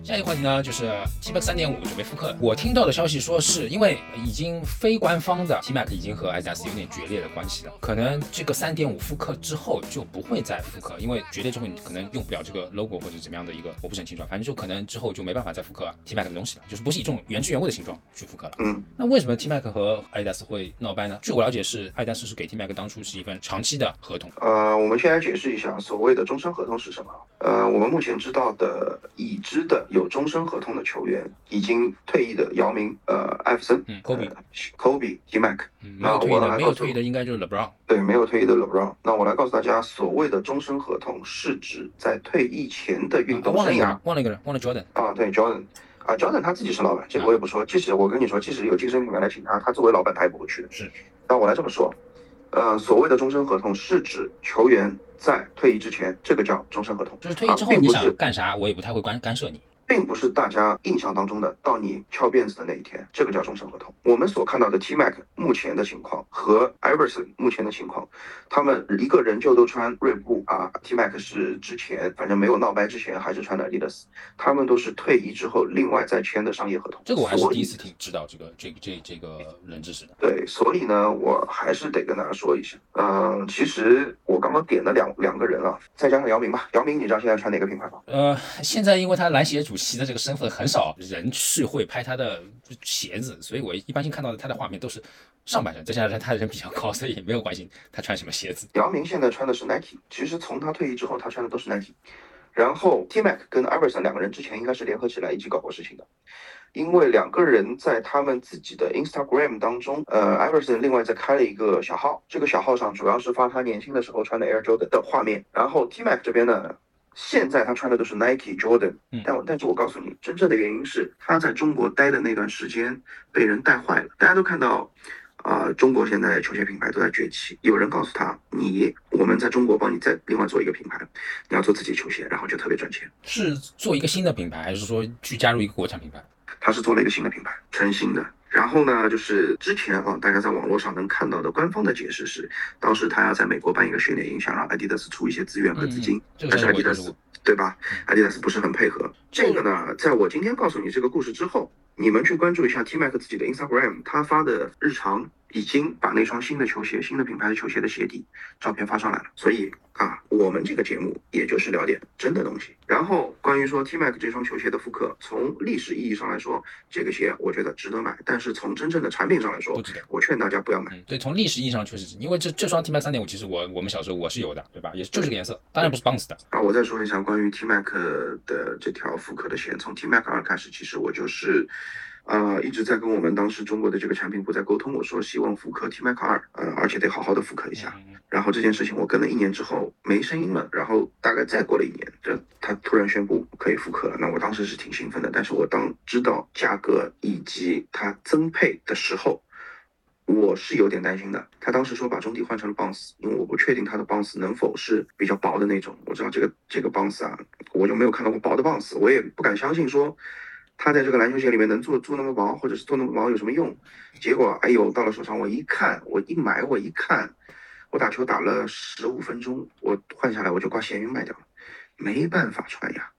好，下一个话题呢，就是 T Max 三点五准备复刻。我听到的消息说，是因为已经非官方的 T Max 已经和 Adidas 有点决裂的关系了，可能这个三点五复刻之后就不会再复刻，因为决裂之后你可能用不了这个 logo 或者怎么样的一个，我不是很清楚，反正就可能之后就没办法再复刻 T Max 的东西了，就是不是以这种原汁原味的形状去复刻了。嗯，那为什么 T Max 和 Adidas 会闹掰呢？据我了解，是 Adidas 是给 T Max 当初是一份长期的合同。呃，我们先来解释一下所谓的终身合同是什么。呃，我们目前知道的已知的有终身合同的球员，已经退役的姚明、呃艾弗森、嗯，Kobe、呃 Kobe、T Mac，嗯，没有退役的，没有退役的应该就是 LeBron。对，没有退役的 LeBron。那我来告诉大家，所谓的终身合同是指在退役前的运动生涯。忘了一个人，忘了一个人，忘了 Jordan。啊，对，Jordan。啊，Jordan 他自己是老板，这个我也不说。即使我跟你说，即使有竞争品牌来请他，他作为老板他也不会去的。是。那我来这么说，呃，所谓的终身合同是指球员在退役之前，这个叫终身合同。就是退役之后你想干啥，我也不太会干干涉你。并不是大家印象当中的到你翘辫子的那一天，这个叫终身合同。我们所看到的 T Mac 目前的情况和 Iverson 目前的情况，他们一个人就都穿锐步啊，T Mac 是之前反正没有闹掰之前还是穿的 Adidas，他们都是退役之后另外再签的商业合同。这个我还是第一次听知道这个这个这这个冷知识的。对，所以呢，我还是得跟大家说一下，嗯，其实我刚刚点了两两个人啊，再加上姚明吧，姚明你知道现在穿哪个品牌吗？呃，现在因为他篮协主。其的这个身份很少人去会拍他的鞋子，所以我一般性看到的他的画面都是上半身，再加上他的人比较高，所以也没有关心他穿什么鞋子。姚明现在穿的是 Nike，其实从他退役之后，他穿的都是 Nike。然后 T Mac 跟 Iverson 两个人之前应该是联合起来一起搞过事情的，因为两个人在他们自己的 Instagram 当中，呃，Iverson 另外再开了一个小号，这个小号上主要是发他年轻的时候穿的 Air Jordan 的画面。然后 T Mac 这边呢。现在他穿的都是 Nike Jordan，但但是我告诉你，真正的原因是他在中国待的那段时间被人带坏了。大家都看到，啊，中国现在球鞋品牌都在崛起。有人告诉他，你我们在中国帮你再另外做一个品牌，你要做自己球鞋，然后就特别赚钱。是做一个新的品牌，还是说去加入一个国产品牌？他是做了一个新的品牌，全新的。然后呢，就是之前啊，大家在网络上能看到的官方的解释是，当时他要在美国办一个训练营，想让 Adidas 出一些资源和资金，但是 Adidas 对吧？Adidas 不是很配合。这个呢，在我今天告诉你这个故事之后，你们去关注一下 T Mac 自己的 Instagram，他发的日常已经把那双新的球鞋、新的品牌的球鞋的鞋底照片发上来了。所以啊，我们这个节目也就是聊点真的东西。然后关于说 T Mac 这双球鞋的复刻，从历史意义上来说，这个鞋我觉得值得买，但是从真正的产品上来说，我劝大家不要买。对，从历史意义上确实是因为这这双 T Mac 三点五，其实我我们小时候我是有的，对吧？也就这个颜色，当然不是 Bounce 的。啊，我再说一下关于 T Mac 的这条复刻的鞋，从 T Mac 二开始，其实我就是，呃，一直在跟我们当时中国的这个产品部在沟通，我说希望复刻 T Mac 二，呃，而且得好好的复刻一下。然后这件事情我跟了一年之后没声音了，然后大概再过了一年，这他突然宣布可以复刻了，那我当时是挺兴奋的。但是我当知道价格以及它增配的时候，我是有点担心的。他当时说把中底换成了 bounce，因为我不确定它的 bounce 能否是比较薄的那种。我知道这个这个 bounce 啊，我就没有看到过薄的 bounce，我也不敢相信说他在这个篮球鞋里面能做做那么薄，或者是做那么薄有什么用？结果哎呦，到了手上我一看，我一买我一看，我打球打了十五分钟，我换下来我就挂闲鱼卖掉了，没办法穿呀。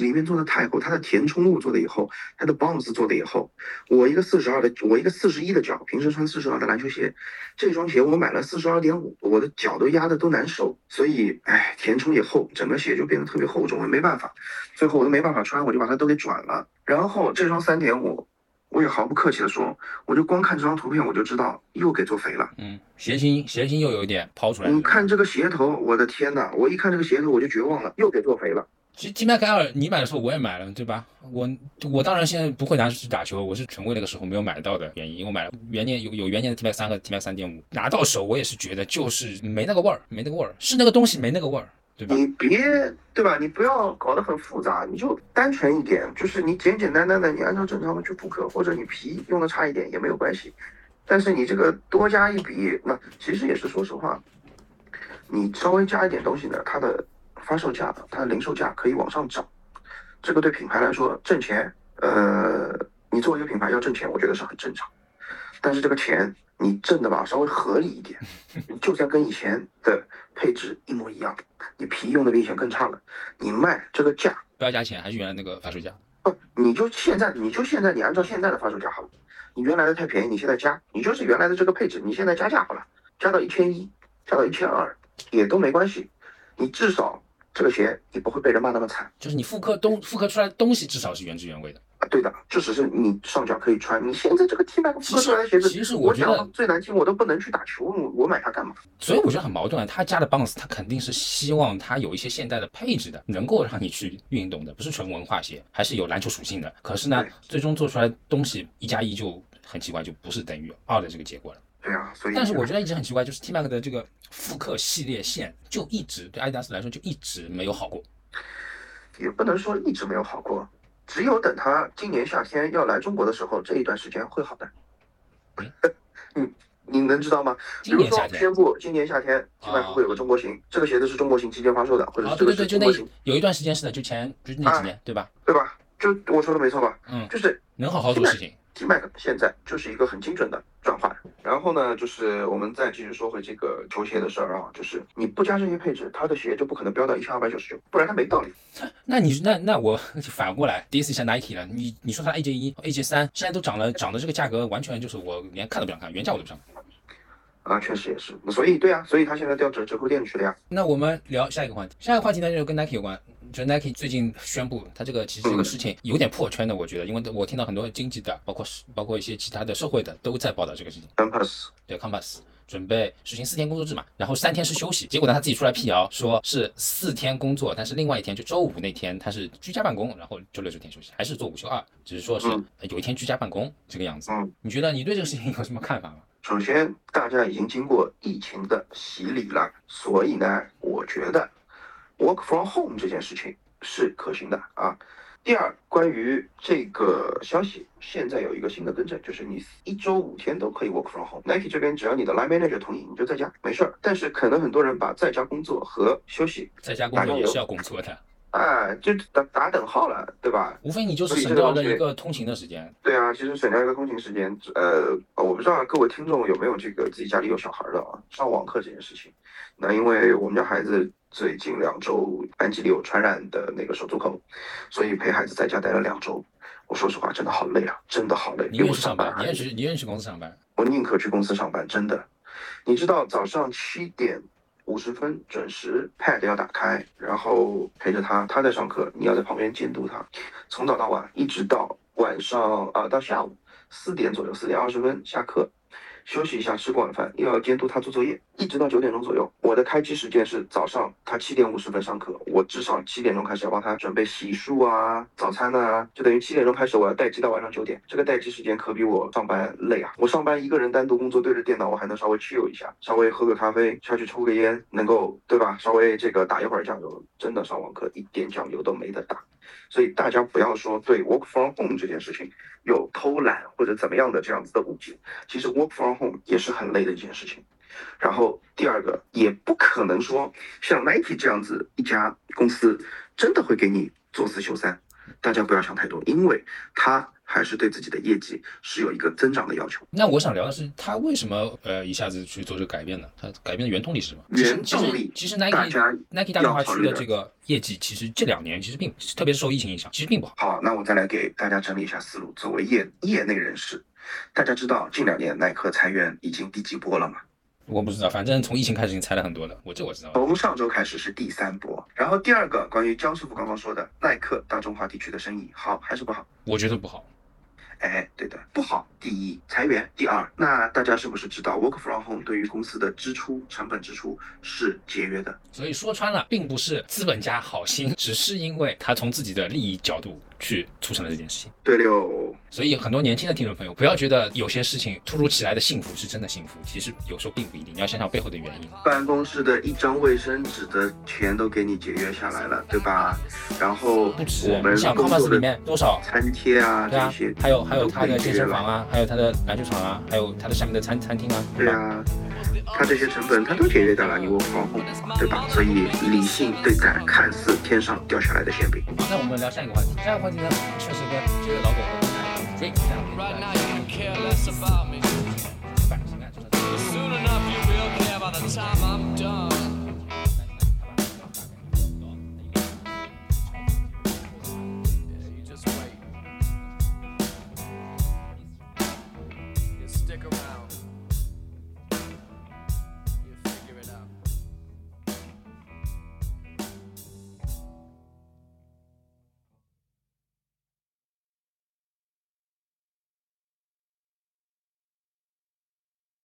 里面做的太厚，它的填充物做的也厚，它的 bounce 做的也厚。我一个四十二的，我一个四十一的脚，平时穿四十二的篮球鞋，这双鞋我买了四十二点五，我的脚都压的都难受。所以，哎，填充也厚，整个鞋就变得特别厚重，没办法，最后我都没办法穿，我就把它都给转了。然后这双三点五，我也毫不客气的说，我就光看这张图片我就知道又给做肥了。嗯，鞋型鞋型又有一点抛出来。你看这个鞋头，我的天呐，我一看这个鞋头我就绝望了，又给做肥了。其实 T Mac 二你买的时候我也买了，对吧？我我当然现在不会拿去打球，我是纯为那个时候没有买到的原因，因为我买了元年有有元年的 T Mac 三和 T Mac 三点五，拿到手我也是觉得就是没那个味儿，没那个味儿，是那个东西没那个味儿，对吧？你别对吧？你不要搞得很复杂，你就单纯一点，就是你简简单单的，你按照正常的去复刻，或者你皮用的差一点也没有关系，但是你这个多加一笔，那其实也是说实话，你稍微加一点东西呢，它的发售价、它的零售价可以往上涨。这个对品牌来说挣钱，呃，你作为一个品牌要挣钱，我觉得是很正常。但是这个钱你挣的吧，稍微合理一点，就算跟以前的配置一模一样，你皮用的比以前更差了，你卖这个价不要加钱，还是原来那个发售价？不，你就现在，你就现在，你按照现在的发售价好了。你原来的太便宜，你现在加，你就是原来的这个配置，你现在加价好了，加到一千一，加到一千二也都没关系，你至少这个鞋你不会被人骂那么惨。就是你复刻东复刻出来的东西至少是原汁原味的。啊，对的，就只是你上脚可以穿。你现在这个 T Mac 复刻出来的鞋子，其实我觉得最难听，我都不能去打球，我买它干嘛？所以我觉得很矛盾啊。他加的 Bounce，他肯定是希望它有一些现代的配置的，能够让你去运动的，不是纯文化鞋，还是有篮球属性的。可是呢，最终做出来东西一加一就很奇怪，就不是等于二的这个结果了。对啊，所以但是我觉得一直很奇怪，就是 T Mac 的这个复刻系列线就一直对阿迪达斯来说就一直没有好过，也不能说一直没有好过。只有等他今年夏天要来中国的时候，这一段时间会好的。你你能知道吗？比如说宣布今年夏天 T Mac 会有个中国行，这个鞋子是中国行期间发售的，或者是这个是中国行。有一段时间是的，就前就是那几年，对吧？对吧？就我说的没错吧？嗯，就是能好好做事情。T Mac 现在就是一个很精准的转换，然后呢，就是我们再继续说回这个球鞋的事儿啊，就是你不加这些配置，它的鞋就不可能飙到一千二百九十九，不然它没道理。那你那那我反过来 diss 一下 Nike 了，你你说它 AJ 一、AJ 三现在都涨了，涨的这个价格完全就是我连看都不想看，原价我都不想看。啊，确实也是，所以对啊，所以他现在调折折扣店去了呀。那我们聊下一个话题，下一个话题呢就是跟 Nike 有关。就 Nike 最近宣布，它这个其实这个事情有点破圈的，我觉得，因为我听到很多经济的，包括包括一些其他的社会的都在报道这个事情。Compass 对 Compass 准备实行四天工作制嘛，然后三天是休息，结果呢他自己出来辟谣，说是四天工作，但是另外一天就周五那天他是居家办公，然后周六周天休息，还是做五休二，只是说是有一天居家办公这个样子。嗯，你觉得你对这个事情有什么看法吗？首先，大家已经经过疫情的洗礼了，所以呢，我觉得 work from home 这件事情。是可行的啊。第二，关于这个消息，现在有一个新的更正，就是你一周五天都可以 work from home。Nike 这边只要你的 line manager 同意，你就在家没事儿。但是可能很多人把在家工作和休息在家工作也是要工作的，哎，就打打等号了，对吧？无非你就是省掉了一个通勤的时间。对啊，其实省掉一个通勤时间。呃，我不知道各位听众有没有这个自己家里有小孩的啊，上网课这件事情。那因为我们家孩子。最近两周班级里有传染的那个手足口，所以陪孩子在家待了两周。我说实话，真的好累啊，真的好累。你愿意上班？你愿意你愿意去公司上班？我宁可去公司上班，真的。你知道早上七点五十分准时，pad 要打开，然后陪着他，他在上课，你要在旁边监督他，从早到晚，一直到晚上啊，到下午四点左右，四点二十分下课。休息一下，吃过晚饭，又要监督他做作业，一直到九点钟左右。我的开机时间是早上，他七点五十分上课，我至少七点钟开始要帮他准备洗漱啊、早餐啊，就等于七点钟开始，我要待机到晚上九点。这个待机时间可比我上班累啊！我上班一个人单独工作，对着电脑，我还能稍微 chill 一下，稍微喝个咖啡，下去抽个烟，能够对吧？稍微这个打一会儿酱油，真的上网课一点酱油都没得打。所以大家不要说对 work from home 这件事情有偷懒或者怎么样的这样子的误解，其实 work from home 也是很累的一件事情。然后第二个，也不可能说像 Nike 这样子一家公司真的会给你做四休三，大家不要想太多，因为他。还是对自己的业绩是有一个增长的要求。那我想聊的是，他为什么呃一下子去做这个改变呢？他改变的原动力是什么？原动力其实 Nike Nike 大中华区的这个业绩，其实这两年其实并特别是受疫情影响，其实并不好。好，那我再来给大家整理一下思路。作为业业内人士，大家知道近两年耐克裁员已经第几波了吗？我不知道，反正从疫情开始已经裁了很多了。我这我知道。从上周开始是第三波。然后第二个，关于江师傅刚刚说的耐克大中华地区的生意好还是不好？我觉得不好。哎，对的，不好。第一，裁员。第二，那大家是不是知道，work from home 对于公司的支出、成本支出是节约的？所以说穿了，并不是资本家好心，只是因为他从自己的利益角度去促成了这件事情。对溜。所以很多年轻的听众朋友，不要觉得有些事情突如其来的幸福是真的幸福，其实有时候并不一定。你要想想背后的原因。办公室的一张卫生纸的钱都给你节约下来了，对吧？然后不止，你想 Compass 里面多少餐贴啊，对啊，还有还有他的健身房啊，还有他的篮球场啊，还有他的下面的餐餐厅啊，对啊，它这些成本它都节约到了，你我防控，对吧？所以理性对待看似天上掉下来的馅饼。那我们聊下一个话题，下一个话题呢，确实跟这个老狗。Drake. Right now you can care less about me.